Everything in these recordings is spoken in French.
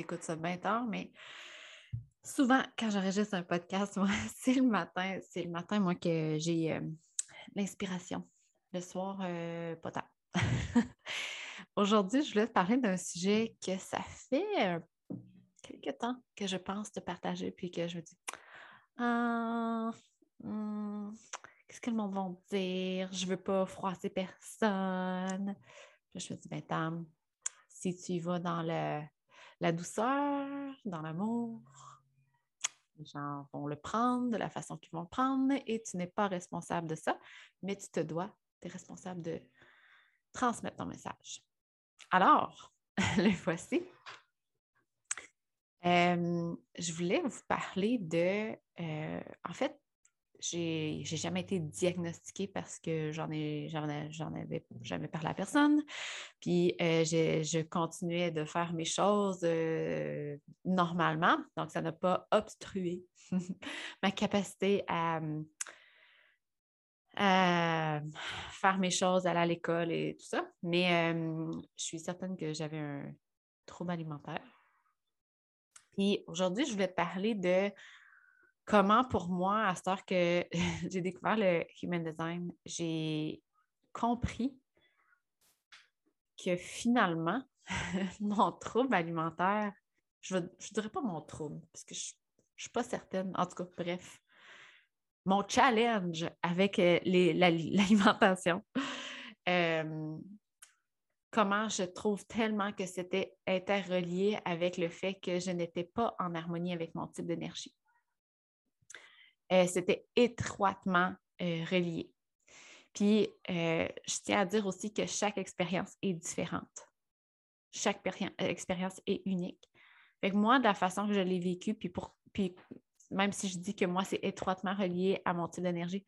écoutes ça bien tard, mais souvent, quand j'enregistre un podcast, moi, c'est le matin. C'est le matin, moi, que j'ai euh, l'inspiration. Le soir, euh, pas tard. Aujourd'hui, je voulais te parler d'un sujet que ça fait quelques temps que je pense te partager, puis que je me dis, ah, hmm, qu'est-ce que le monde va dire? Je veux pas froisser personne. Je me dis, ben, Tam, si tu y vas dans le, la douceur, dans l'amour, les gens vont le prendre de la façon qu'ils vont le prendre et tu n'es pas responsable de ça, mais tu te dois, tu es responsable de transmettre ton message. Alors, le voici. Euh, je voulais vous parler de, euh, en fait, j'ai jamais été diagnostiquée parce que j'en ai j'en avais jamais parlé à personne. Puis euh, je continuais de faire mes choses normalement. Donc, ça n'a pas obstrué ma capacité à, faire mes choses, aller à l'école et tout ça. Mais je suis certaine que j'avais un trouble alimentaire. Puis aujourd'hui, je voulais te parler de comment pour moi, à ce heure que j'ai découvert le Human Design, j'ai compris que finalement, mon trouble alimentaire, je ne dirais pas mon trouble, parce que je ne suis pas certaine, en tout cas, bref, mon challenge avec euh, l'alimentation, euh, comment je trouve tellement que c'était interrelié avec le fait que je n'étais pas en harmonie avec mon type d'énergie. Euh, c'était étroitement euh, relié. Puis, euh, je tiens à dire aussi que chaque expérience est différente. Chaque expérience est unique. Fait moi, de la façon que je l'ai vécue, puis, pour, puis même si je dis que moi, c'est étroitement relié à mon type d'énergie,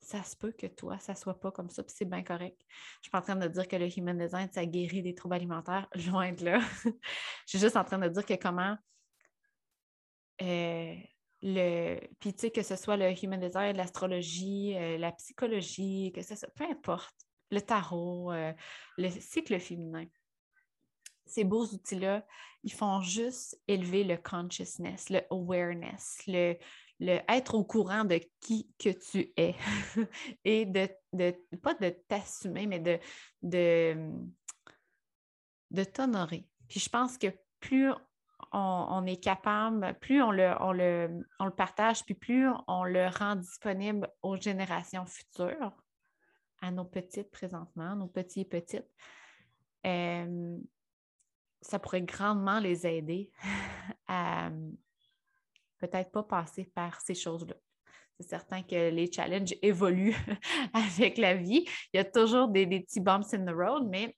ça se peut que toi, ça ne soit pas comme ça, puis c'est bien correct. Je ne suis pas en train de dire que le Human Design, ça guérit des troubles alimentaires, loin de là. je suis juste en train de dire que comment puis tu sais, que ce soit le human design, l'astrologie, euh, la psychologie, que ce soit, peu importe, le tarot, euh, le cycle féminin, ces beaux outils-là, ils font juste élever le consciousness, le awareness, le, le être au courant de qui que tu es et de, de pas de t'assumer, mais de, de, de t'honorer. Puis je pense que plus on, est capable, plus on le, partage, puis plus on le rend disponible aux générations futures, à nos petites présentement, nos petits et petites, euh, ça pourrait grandement les aider à peut-être pas passer par ces choses-là. C'est certain que les challenges évoluent avec la vie. Il y a toujours des, petits bumps in the road, mais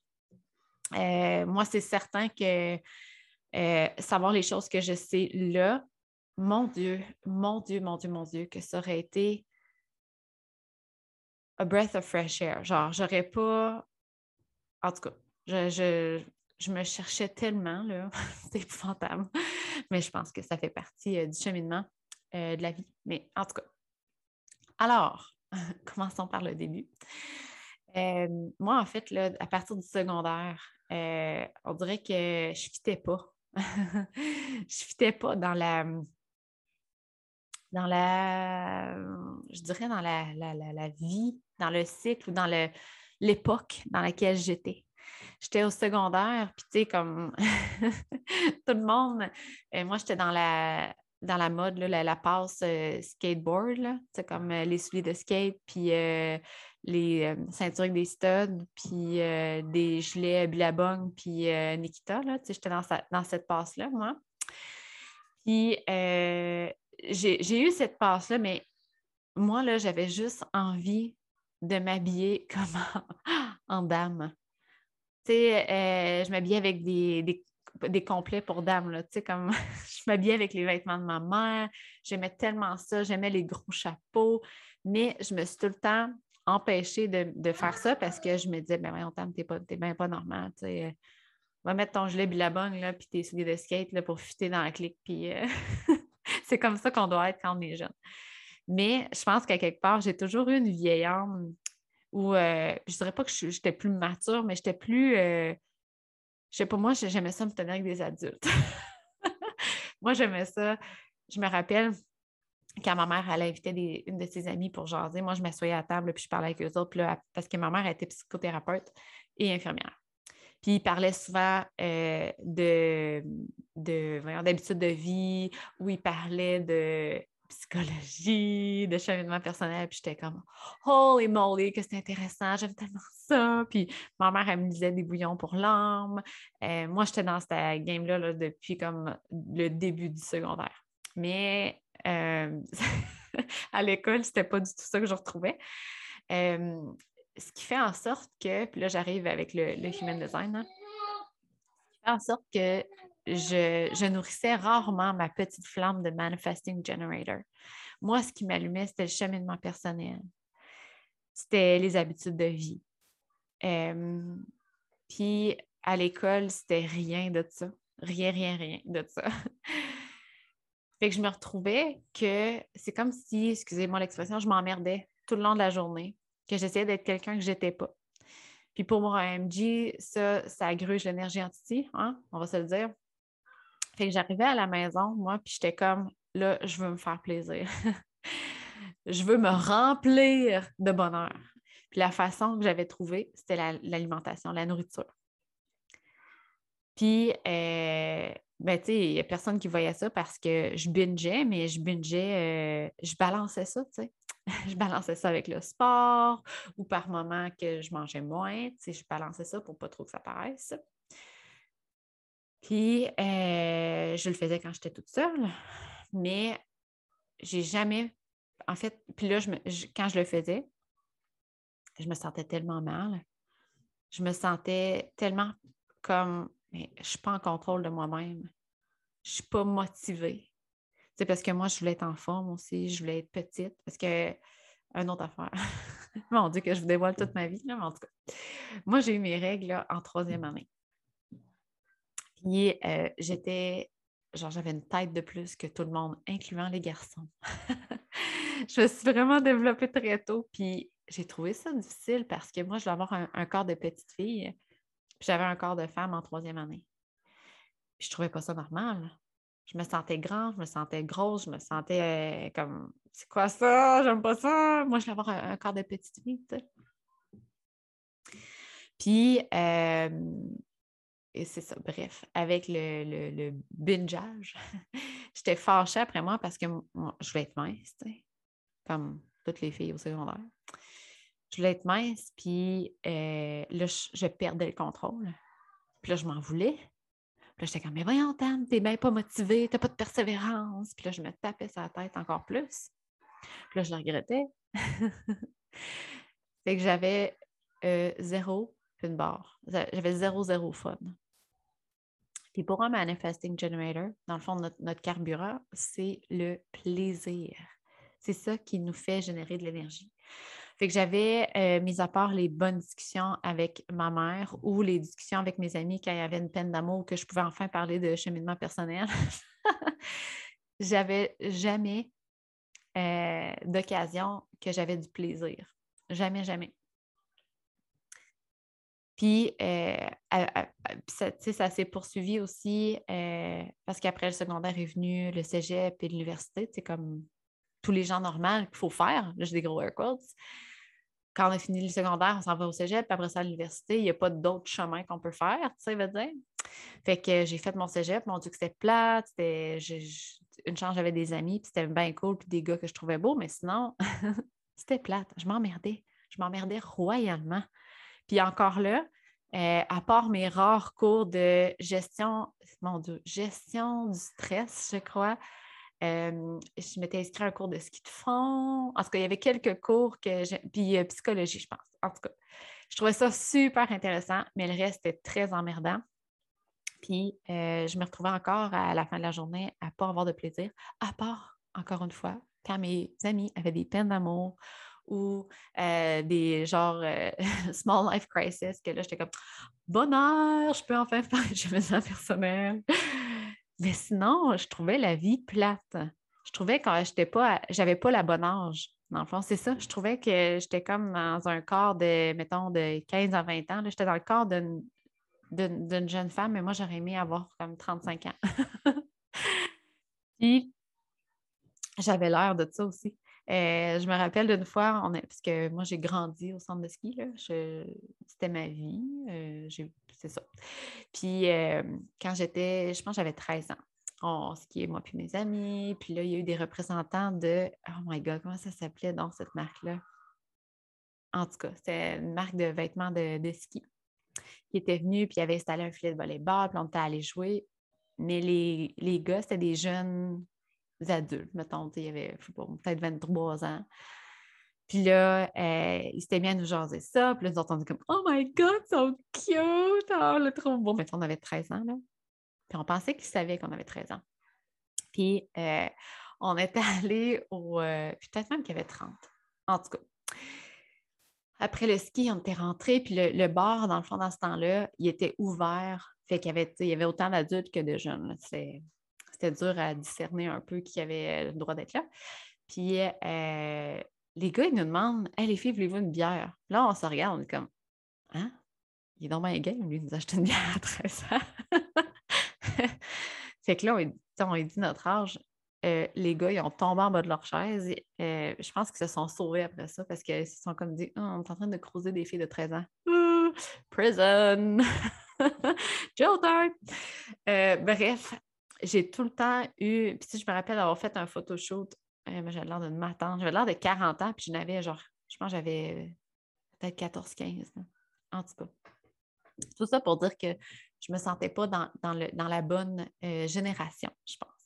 euh, moi, c'est certain que euh, savoir les choses que je sais là, mon Dieu, mon Dieu, mon Dieu, mon Dieu, que ça aurait été a breath of fresh air. Genre, j'aurais pas. En tout cas, je, me cherchais tellement, là. C'est épouvantable. Mais je pense que ça fait partie euh, du cheminement euh, de la vie. Mais en tout cas. Alors, commençons par le début. moi, en fait, là, à partir du secondaire, on dirait que je ne fitais pas je fitais pas dans la dans la je dirais dans la, la, vie, dans le cycle ou dans l'époque dans laquelle j'étais. J'étais au secondaire, puis tu sais, comme tout le monde, euh, moi j'étais dans la dans la mode, là, la, passe euh, skateboard, comme euh, les souliers de skate, puis les euh, ceintures avec des studs, puis euh, des gilets Billabong, puis euh, Nikita. J'étais dans, dans cette passe-là, moi. Puis j'ai eu cette passe-là, mais moi, là, j'avais juste envie de m'habiller comme en, dame. Tu sais, je m'habillais avec des, des, complets pour dame, là, tu sais, comme je m'habillais avec les vêtements de ma mère, j'aimais tellement ça, j'aimais les gros chapeaux, mais je me suis tout le temps empêcher de, faire ça parce que je me disais, ben voyons, t'es pas, bien pas normal, tu sais. Va mettre ton gilet billabong, là, puis tes souliers de skate, là, pour fuiter dans la clique, puis euh, c'est comme ça qu'on doit être quand on est jeune. Mais je pense qu'à quelque part, j'ai toujours eu une vieille âme où, euh, je dirais pas que j'étais plus mature, mais j'étais plus... Euh, je sais pas, moi, j'aimais ça me tenir avec des adultes. moi, j'aimais ça. Je me rappelle quand ma mère, elle invitait une de ses amies pour jaser, moi, je m'assoyais à table, puis je parlais avec eux autres, parce que ma mère était psychothérapeute et infirmière. Puis il parlait souvent euh, de, vie, où il parlait de psychologie, de cheminement personnel. Puis j'étais comme Holy moly, que c'est intéressant, j'aime tellement ça. Puis ma mère, elle me disait des bouillons pour l'âme. Euh, moi, j'étais dans cette game-là depuis comme le début du secondaire. Mais euh, à l'école, c'était pas du tout ça que je retrouvais. Euh, ce qui fait en sorte que, puis là, j'arrive avec le, human design, hein, ce qui fait en sorte que je, nourrissais rarement ma petite flamme de manifesting generator. Moi, ce qui m'allumait, c'était le cheminement personnel. C'était les habitudes de vie. Euh, puis à l'école, c'était rien de ça. Rien, rien, rien de ça. fait que je me retrouvais que c'est comme si, excusez-moi l'expression, je m'emmerdais tout le long de la journée, que j'essayais d'être quelqu'un que je n'étais pas. Puis pour moi, MG, ça, ça gruge l'énergie anti, hein? on va se le dire. Fait que j'arrivais à la maison, moi, puis j'étais comme, là, je veux me faire plaisir. je veux me remplir de bonheur. Puis la façon que j'avais trouvée, c'était l'alimentation, la, nourriture. Puis, euh, ben, tu sais, il n'y a personne qui voyait ça parce que je bingeais, mais je bingeais, euh, je balançais ça, tu sais. je balançais ça avec le sport ou par moment que je mangeais moins, tu sais, je balançais ça pour pas trop que ça paraisse. Puis, euh, je le faisais quand j'étais toute seule, mais j'ai jamais. En fait, puis là, quand je le faisais, je me sentais tellement mal. Je me sentais tellement comme, mais je ne suis pas en contrôle de moi-même. Je ne suis pas motivée. C'est parce que moi, je voulais être en forme aussi, je voulais être petite. Parce que, une autre affaire. Mon Dieu, que je vous dévoile toute ma vie, mais en tout cas. Moi, j'ai eu mes règles en troisième année. Puis euh, j'étais, genre, j'avais une tête de plus que tout le monde, incluant les garçons. je me suis vraiment développée très tôt, puis j'ai trouvé ça difficile parce que moi, je voulais avoir un, corps de petite fille, j'avais un corps de femme en troisième année. Puis je trouvais pas ça normal. Je me sentais grande, je me sentais grosse, je me sentais euh, comme c'est quoi ça? J'aime pas ça. Moi, je voulais avoir un, corps de petite fille, tu sais. Puis, euh, et c'est ça, bref, avec le, le, le bingeage, j'étais fâchée après moi parce que je voulais être mince, comme toutes les filles au secondaire. Je voulais être mince, puis euh, là, je, perdais le contrôle. Puis là, je m'en voulais. Puis là, j'étais comme, mais voyons, Tam, t'es bien pas motivée, t'as pas de persévérance. Puis là, je me tapais sa tête encore plus. Puis là, je le regrettais. fait que j'avais euh, zéro une barre. J'avais zéro, zéro fun. Puis pour un manifesting generator, dans le fond, notre, carburant, c'est le plaisir. C'est ça qui nous fait générer de l'énergie. Fait que j'avais, euh, mis à part les bonnes discussions avec ma mère ou les discussions avec mes amis quand il y avait une peine d'amour que je pouvais enfin parler de cheminement personnel. j'avais jamais euh, d'occasion que j'avais du plaisir. Jamais, jamais. Puis, euh, ça, s'est poursuivi aussi parce qu'après le secondaire est venu le cégep et l'université. C'est comme tous les gens normaux qu'il faut faire. Là, j'ai des gros air quotes. Quand on a fini le secondaire, on s'en va au cégep, puis après ça, à l'université, il n'y a pas d'autre chemin qu'on peut faire, tu sais, veut dire. Fait que j'ai fait mon cégep, mon Dieu, que c'était plate, c'était... Une chance, j'avais des amis, puis c'était bien cool, puis des gars que je trouvais beaux, mais sinon, c'était plate. Je m'emmerdais. Je m'emmerdais royalement. Puis encore là, euh, à part mes rares cours de gestion, mon gestion du stress, je crois, euh, je m'étais inscrite à un cours de ski de fond. En tout cas, il y avait quelques cours que j'ai. Puis euh, psychologie, je pense. En tout cas, je trouvais ça super intéressant, mais le reste était très emmerdant. Puis je me retrouvais encore à la fin de la journée à ne pas avoir de plaisir, à part, encore une fois, quand mes amis avaient des peines d'amour ou euh, des genre euh, small life crisis, que là, j'étais comme bonheur, je peux enfin faire je me sens personnel. Mais sinon, je trouvais la vie plate. Je trouvais que j'étais pas, j'avais pas la bonne âge. Dans le fond, c'est ça. Je trouvais que j'étais comme dans un corps de, mettons, de 15 à 20 ans. J'étais dans le corps d'une jeune femme, mais moi, j'aurais aimé avoir comme 35 ans. Puis, j'avais l'air de ça aussi. Euh, je me rappelle d'une fois, on parce que moi, j'ai grandi au centre de ski. C'était ma vie. Euh, Puis, euh, quand j'étais, je pense j'avais 13 ans, on skiait, moi puis mes amis. Puis là, il y a eu des représentants de. Oh my God, comment ça s'appelait dans cette marque-là? En tout cas, c'était une marque de vêtements de, ski qui était venue, puis il avait installé un filet de volleyball, puis on était allé jouer. Mais les, les gars, c'était des jeunes adultes, mettons, il y avait peut-être 23 ans. Puis là, euh, il s'était mis à nous jaser ça. Puis là, nous entendions comme Oh my God, so cute! Oh, le trop beau! Mais on avait 13 ans, là. Puis on pensait qu'il savait qu'on avait 13 ans. Puis euh, on était allé au. Euh, peut-être même qu'il avait 30. En tout cas. Après le ski, on était rentré, puis le, bar, dans le fond, dans ce temps-là, il était ouvert. Fait qu'il y avait, il y avait autant d'adultes que de jeunes. C'était dur à discerner un peu qui avait le droit d'être là. Puis euh, les gars, ils nous demandent Hey, les filles, voulez-vous une bière? Là, on se regarde, on est comme Hein? Il est dans ma game, lui, il nous a acheté une bière à 13 ans. fait que là, on, on dit notre âge. Euh, les gars, ils ont tombé en bas de leur chaise. Euh, je pense qu'ils se sont sauvés après ça parce qu'ils se sont comme dit oh, on est en train de creuser des filles de 13 ans. prison! Jail time! Euh, bref, j'ai tout le temps eu. Puis si je me rappelle avoir fait un photoshoot, j'avais l'air d'une matante. J'avais l'air de 40 ans, puis je n'avais genre, je pense j'avais peut-être 14-15. En tout cas. Tout ça pour dire que je ne me sentais pas dans, la bonne génération, je pense.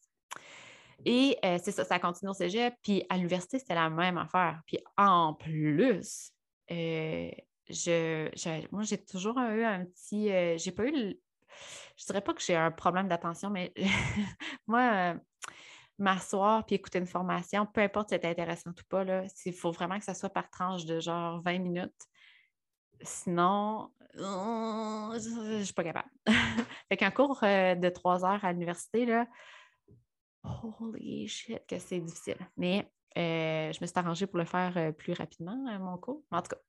Et euh, c'est ça, ça continue au cégep. Puis à l'université, c'était la même affaire. Puis en plus, euh, je, moi, j'ai toujours eu un petit. Euh, j'ai pas eu. Le, je dirais pas que j'ai un problème d'attention, mais moi, m'asseoir puis écouter une formation, peu importe si c'est intéressant ou pas, il faut vraiment que ça soit par tranche de genre 20 minutes. Sinon, je ne suis pas capable. fait qu'un cours de trois heures à l'université, là, holy shit, que c'est difficile. Mais euh, je me suis arrangée pour le faire euh, plus rapidement, euh, mon cours. En tout cas,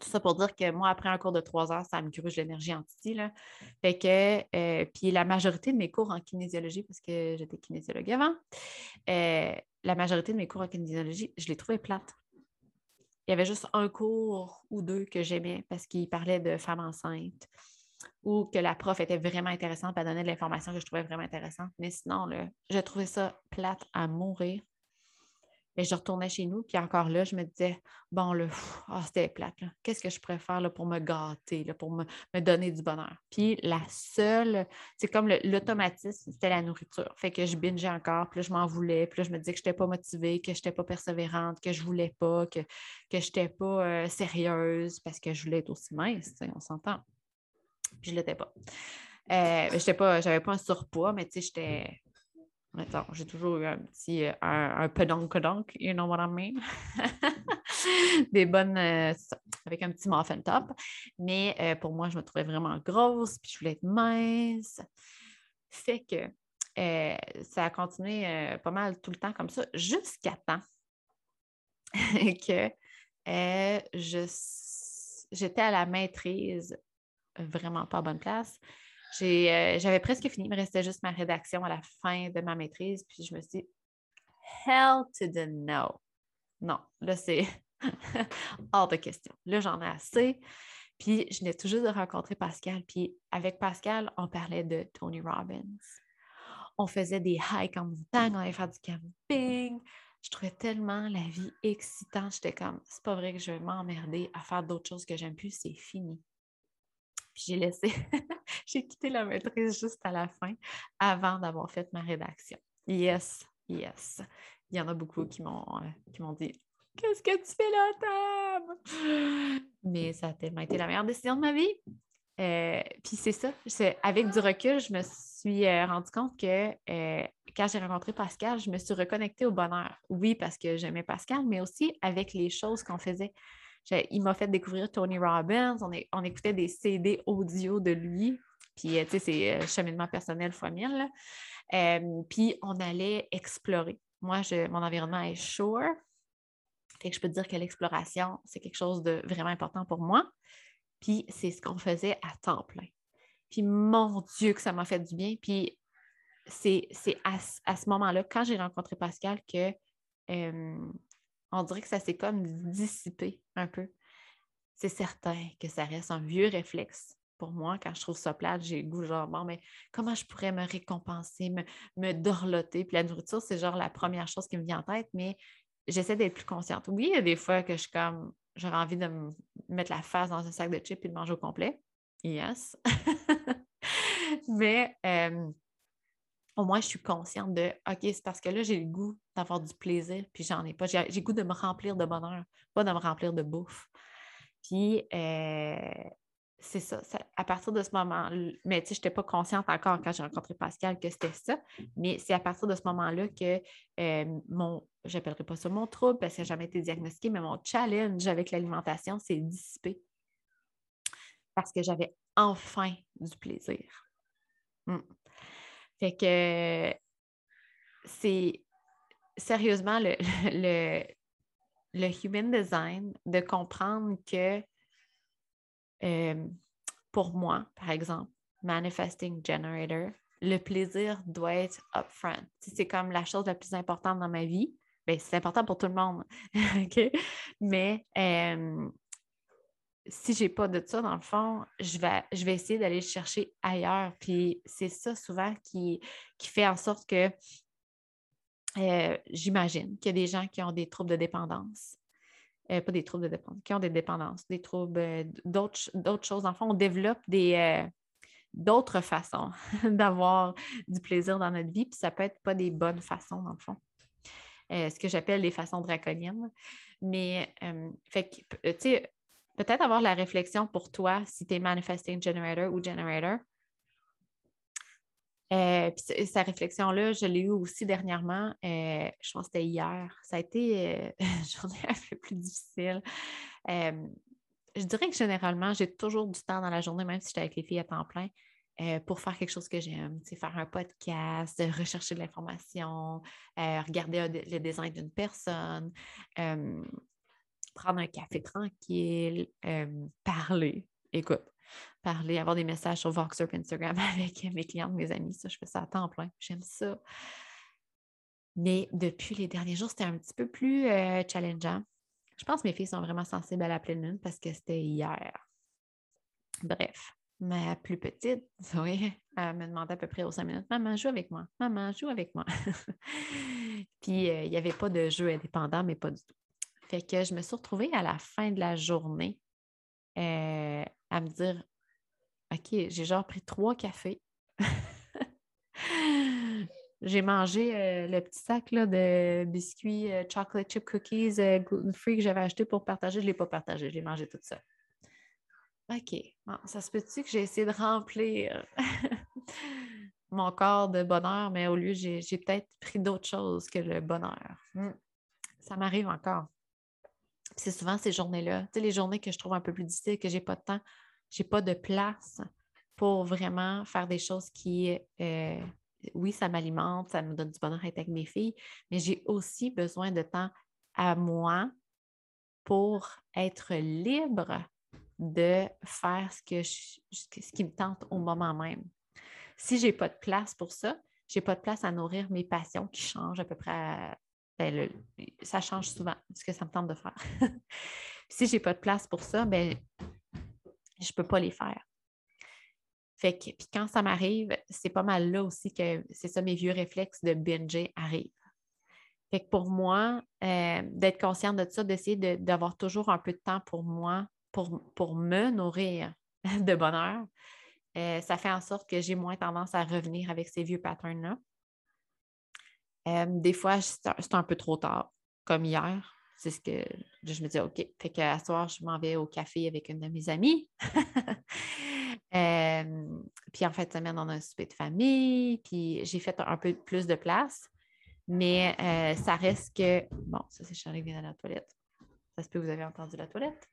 tout ça pour dire que moi, après un cours de trois heures, ça me gruge l'énergie en Là. Fait que, puis la majorité de mes cours en kinésiologie, parce que j'étais kinésiologue avant, la majorité de mes cours en kinésiologie, je les trouvais plates. Il y avait juste un cours ou deux que j'aimais parce qu'ils parlaient de femmes enceintes ou que la prof était vraiment intéressante, et donnait de l'information que je trouvais vraiment intéressante. Mais sinon, là, je trouvais ça plate à mourir. Et je retournais chez nous, puis encore là, je me disais, bon, là, oh, c'était plate. Qu'est-ce que je préfère là, pour me gâter, là, pour me, donner du bonheur? Puis la seule, c'est comme l'automatisme, c'était la nourriture. Fait que je bingeais encore, puis je m'en voulais, puis je me disais que je n'étais pas motivée, que je n'étais pas persévérante, que je ne voulais pas, que, je n'étais pas euh, sérieuse parce que je voulais être aussi mince, on s'entend puis je l'étais pas. Euh, j'étais pas, j'avais pas un surpoids, mais tu sais, j'étais. J'ai toujours eu un petit, euh, un, un pedonc you know what I mean? Des bonnes, euh, avec un petit muffin top. Mais euh, pour moi, je me trouvais vraiment grosse, puis je voulais être mince. Fait que ça a continué pas mal tout le temps comme ça, jusqu'à temps que j'étais à la maîtrise vraiment pas à bonne place. Euh, j'avais presque fini, il me restait juste ma rédaction à la fin de ma maîtrise, puis je me suis dit, hell to the no. Non, là, c'est hors de question. Là, j'en ai assez. Puis, je venais tout juste de rencontrer Pascal. Puis, avec Pascal, on parlait de Tony Robbins. On faisait des hikes en montagne, on allait faire du camping. Je trouvais tellement la vie excitante. J'étais comme, c'est pas vrai que je vais m'emmerder à faire d'autres choses que j'aime plus, c'est fini. Puis j'ai laissé, j'ai quitté la maîtrise juste à la fin avant d'avoir fait ma rédaction. Yes, yes. Il y en a beaucoup qui m'ont, euh, dit Qu'est-ce que tu fais là, Tam? Mais ça a tellement été la meilleure décision de ma vie. Euh, puis c'est ça, avec du recul, je me suis euh, rendu compte que quand j'ai rencontré Pascal, je me suis reconnectée au bonheur. Oui, parce que j'aimais Pascal, mais aussi avec les choses qu'on faisait il m'a fait découvrir Tony Robbins. On, écoutait des CD audio de lui. Puis, euh, tu sais, c'est euh, cheminement personnel fois mille. Euh, puis, on allait explorer. Moi, mon environnement est shore. Fait que je peux te dire que l'exploration, c'est quelque chose de vraiment important pour moi. Puis, c'est ce qu'on faisait à temps plein. Puis mon Dieu, que ça m'a fait du bien. Puis c'est à, à, ce moment-là, quand j'ai rencontré Pascal, que on dirait que ça s'est comme dissipé un peu. C'est certain que ça reste un vieux réflexe pour moi, quand je trouve ça plate, j'ai le goût, genre, bon, mais comment je pourrais me récompenser, me, dorloter? Puis la nourriture, c'est genre la première chose qui me vient en tête, mais j'essaie d'être plus consciente. Oui, il y a des fois que je suis comme, j'aurais envie de me mettre la face dans un sac de chips et de manger au complet. Yes. mais au moins, je suis consciente de OK, c'est parce que là, j'ai le goût d'avoir du plaisir, puis j'en ai pas. J'ai le goût de me remplir de bonheur, pas de me remplir de bouffe. Puis, euh, c'est ça, À partir de ce moment, mais tu sais, je n'étais pas consciente encore quand j'ai rencontré Pascal que c'était ça, mais c'est à partir de ce moment-là que euh, mon, j'appellerai pas ça mon trouble parce que n'a jamais été diagnostiqué, mais mon challenge avec l'alimentation s'est dissipé parce que j'avais enfin du plaisir. Mmh. Fait que c'est sérieusement le, le, le human design de comprendre que euh, pour moi, par exemple, Manifesting Generator, le plaisir doit être upfront. c'est comme la chose la plus importante dans ma vie. Bien, c'est important pour tout le monde. Mais euh, si je n'ai pas de ça, dans le fond, je vais, je vais essayer d'aller le chercher ailleurs. Puis c'est ça souvent qui, qui fait en sorte que euh, j'imagine qu'il y a des gens qui ont des troubles de dépendance. Euh, pas des troubles de dépendance, qui ont des dépendances, des troubles, euh, d'autres choses. En fait, on développe d'autres façons d'avoir du plaisir dans notre vie, puis ça peut être pas des bonnes façons, dans le fond. ce que j'appelle les façons draconiennes. Mais, fait que, tu sais, peut-être avoir la réflexion pour toi si tu es manifesting generator ou generator. Euh, puis sa réflexion-là, je l'ai eue aussi dernièrement. Euh, je pense que c'était hier. Ça a été euh, une journée un peu plus difficile. je dirais que généralement, j'ai toujours du temps dans la journée, même si j'étais avec les filles à temps plein, pour faire quelque chose que j'aime. Faire un podcast, rechercher de l'information, regarder le design d'une personne, prendre un café tranquille, parler. Écoute, parler, avoir des messages sur Voxer Instagram avec mes clientes, mes amis. Ça, je fais ça à temps plein. J'aime ça. Mais depuis les derniers jours, c'était un petit peu plus euh, challengeant. Je pense que mes filles sont vraiment sensibles à la pleine lune parce que c'était hier. Bref, ma plus petite, oui, elle me demandait à peu près aux cinq minutes Maman, joue avec moi. Maman, joue avec moi. Puis, euh, il n'y avait pas de jeu indépendant, mais pas du tout. Fait que je me suis retrouvée à la fin de la journée euh, à me dire OK, j'ai genre pris trois cafés. j'ai mangé euh, le petit sac là, de biscuits euh, chocolate chip cookies euh, gluten-free que j'avais acheté pour partager. Je ne l'ai pas partagé, j'ai mangé tout ça. OK, ça se peut-tu que j'ai essayé de remplir mon corps de bonheur, mais au lieu, j'ai, peut-être pris d'autres choses que le bonheur? Hmm. Ça m'arrive encore. C'est souvent ces journées-là, tu les journées que je trouve un peu plus difficiles, que je n'ai pas de temps j'ai pas de place pour vraiment faire des choses qui, euh, oui, ça m'alimente, ça me donne du bonheur être avec mes filles, mais j'ai aussi besoin de temps à moi pour être libre de faire ce qui me tente au moment même. Si je n'ai pas de place pour ça, je n'ai pas de place à nourrir mes passions qui changent à peu près. Ben, ça change souvent ce que ça me tente de faire. si je n'ai pas de place pour ça, ben, je ne peux pas les faire. Fait que, puis quand ça m'arrive, c'est pas mal là aussi que c'est ça, mes vieux réflexes de binger arrivent. Fait que pour moi, euh, d'être consciente de ça, d'essayer d'avoir toujours un peu de temps pour moi, pour, pour me nourrir de bonheur, euh, ça fait en sorte que j'ai moins tendance à revenir avec ces vieux patterns-là. Euh, des fois, c'est un peu trop tard, comme hier c'est ce que je me dis, OK. Fait qu'à soir, je m'en vais au café avec une de mes amies. puis en fait, semaine, on a un souper de famille. Puis j'ai fait un peu plus de place. Mais euh, ça reste que. Bon, ça, c'est Charlie vient dans la toilette. Ça se peut que vous avez entendu la toilette?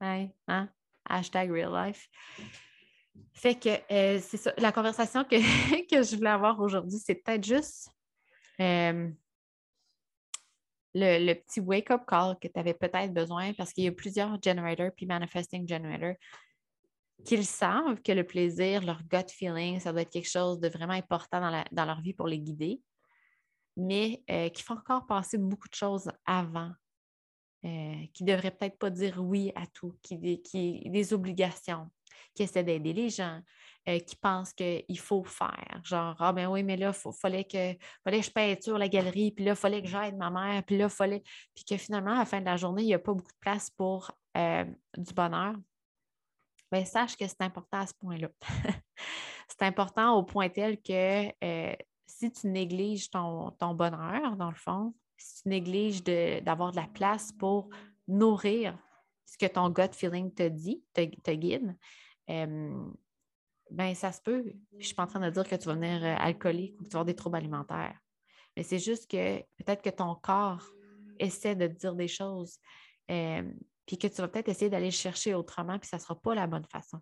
Ouais, hein? Hashtag real life. Fait que euh, c'est ça. La conversation que, que je voulais avoir aujourd'hui, c'est peut-être juste le, petit wake-up call que tu avais peut-être besoin parce qu'il y a plusieurs generators puis manifesting generator. qu'ils savent que le plaisir, leur gut feeling, ça doit être quelque chose de vraiment important dans, leur vie pour les guider, mais euh, qu'il faut encore passer beaucoup de choses avant, euh, qui ne devraient peut-être pas dire oui à tout, qui, qui des obligations, qui essaient d'aider les gens, euh, qui pensent qu'il faut faire. Genre, ah ben oui, mais là, il fallait, que, fallait que je peinture la galerie, puis là, il fallait que j'aide ma mère, puis là, il fallait. Puis que finalement, à la fin de la journée, il n'y a pas beaucoup de place pour du bonheur bien, sache que c'est important à ce point-là. c'est important au point tel que euh, si tu négliges ton, bonheur, dans le fond, si tu négliges d'avoir de, la place pour nourrir ce que ton gut feeling te dit, te, guide, ben ça se peut. Je ne suis pas en train de dire que tu vas venir euh, alcoolique ou que tu vas avoir des troubles alimentaires. Mais c'est juste que peut-être que ton corps essaie de te dire des choses puis que tu vas peut-être essayer d'aller chercher autrement, puis ça ne sera pas la bonne façon.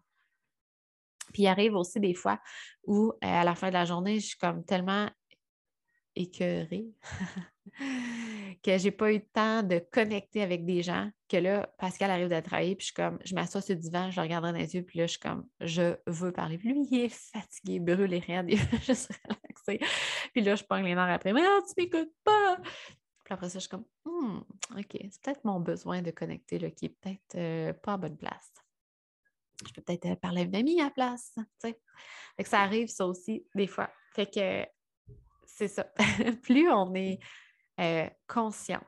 Puis il arrive aussi des fois où, euh, à la fin de la journée, je suis comme tellement écœurée que j'ai pas eu le temps de connecter avec des gens que là, Pascal arrive de travailler, puis je suis comme, je m'assois sur le divan, je le regarde dans les yeux, puis là, je suis comme, je veux parler. Puis lui, il est fatigué, brûlé, rien, il veut juste relaxer. Puis là, je prends les nerfs après, mais non, tu m'écoutes pas. Puis après ça, je suis comme, hmm, OK, c'est peut-être mon besoin de connecter là, qui est peut-être euh, pas à bonne place. Je peux peut-être euh, parler à une amie à la place. Fait que ça arrive, ça aussi, des fois. Fait que c'est ça. Plus on est euh, consciente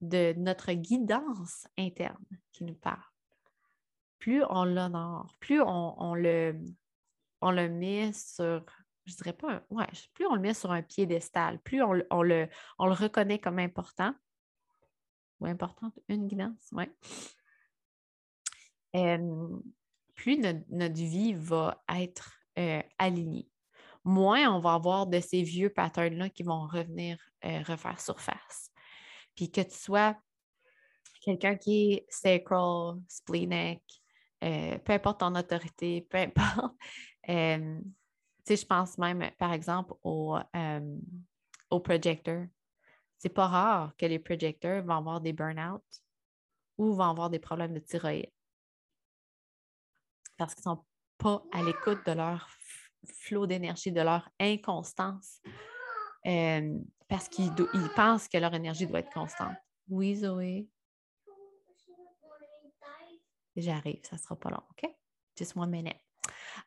de notre guidance interne qui nous parle, plus on l'honore, plus on, le, on le met sur je dirais pas, ouais, plus on le met sur un piédestal, plus on, le, on le reconnaît comme important, ou importante, une guidance, oui. plus notre, vie va être euh, alignée. Moins on va avoir de ces vieux patterns-là qui vont revenir euh, refaire surface. Puis que tu sois quelqu'un qui est sacral, splenic, euh, peu importe ton autorité, peu importe, je pense même, par exemple, au, euh, au projecteur. C'est pas rare que les projecteurs vont avoir des burn-out ou vont avoir des problèmes de thyroïde parce qu'ils ne sont pas à l'écoute de leur flot d'énergie, de leur inconstance, euh, parce qu'ils pensent que leur énergie doit être constante. Oui, Zoé. J'arrive, ça ne sera pas long, OK? Just one minute.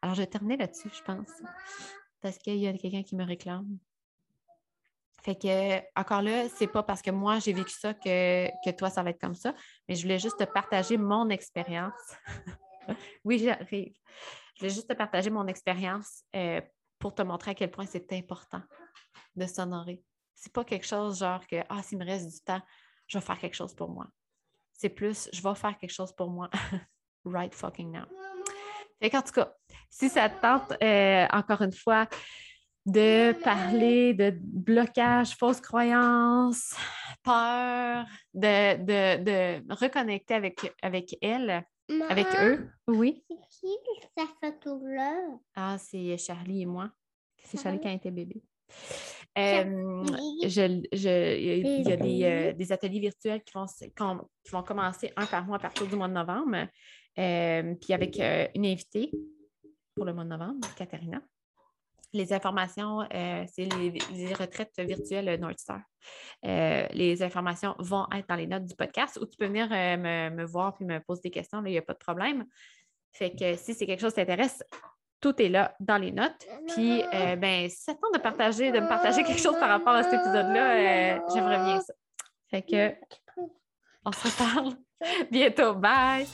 Alors, je vais terminer là-dessus, je pense, parce qu'il y a quelqu'un qui me réclame. Fait que, encore là, c'est pas parce que moi, j'ai vécu ça que, que, toi, ça va être comme ça, mais je voulais juste te partager mon expérience. oui, j'arrive. Je voulais juste te partager mon expérience euh, pour te montrer à quel point c'est important de s'honorer. C'est pas quelque chose genre que, ah, s'il me reste du temps, je vais faire quelque chose pour moi. C'est plus, je vais faire quelque chose pour moi right fucking now. En tout cas, si ça te tente, euh, encore une fois, de parler de blocage, fausses croyances, peur, de, de, reconnecter avec, avec elle, avec eux? Oui. C'est qui cette photo-là? Ah, c'est Charlie et moi. C'est Charlie qui a été bébé. Euh, je, je, il y a des, euh, des, ateliers virtuels qui vont, qui vont commencer un par mois à partir du mois de novembre. Euh, puis avec euh, une invitée pour le mois de novembre, Katharina. Les informations, euh, c'est les, retraites virtuelles Northstar. les informations vont être dans les notes du podcast où tu peux venir me, voir puis me poser des questions. Il n'y a pas de problème. Fait que si c'est quelque chose qui t'intéresse, tout est là dans les notes. Puis, ben, si ça tente de partager, de me partager quelque chose par rapport à cet épisode-là, j'aimerais bien ça. Fait que, on se reparle bientôt. Bye!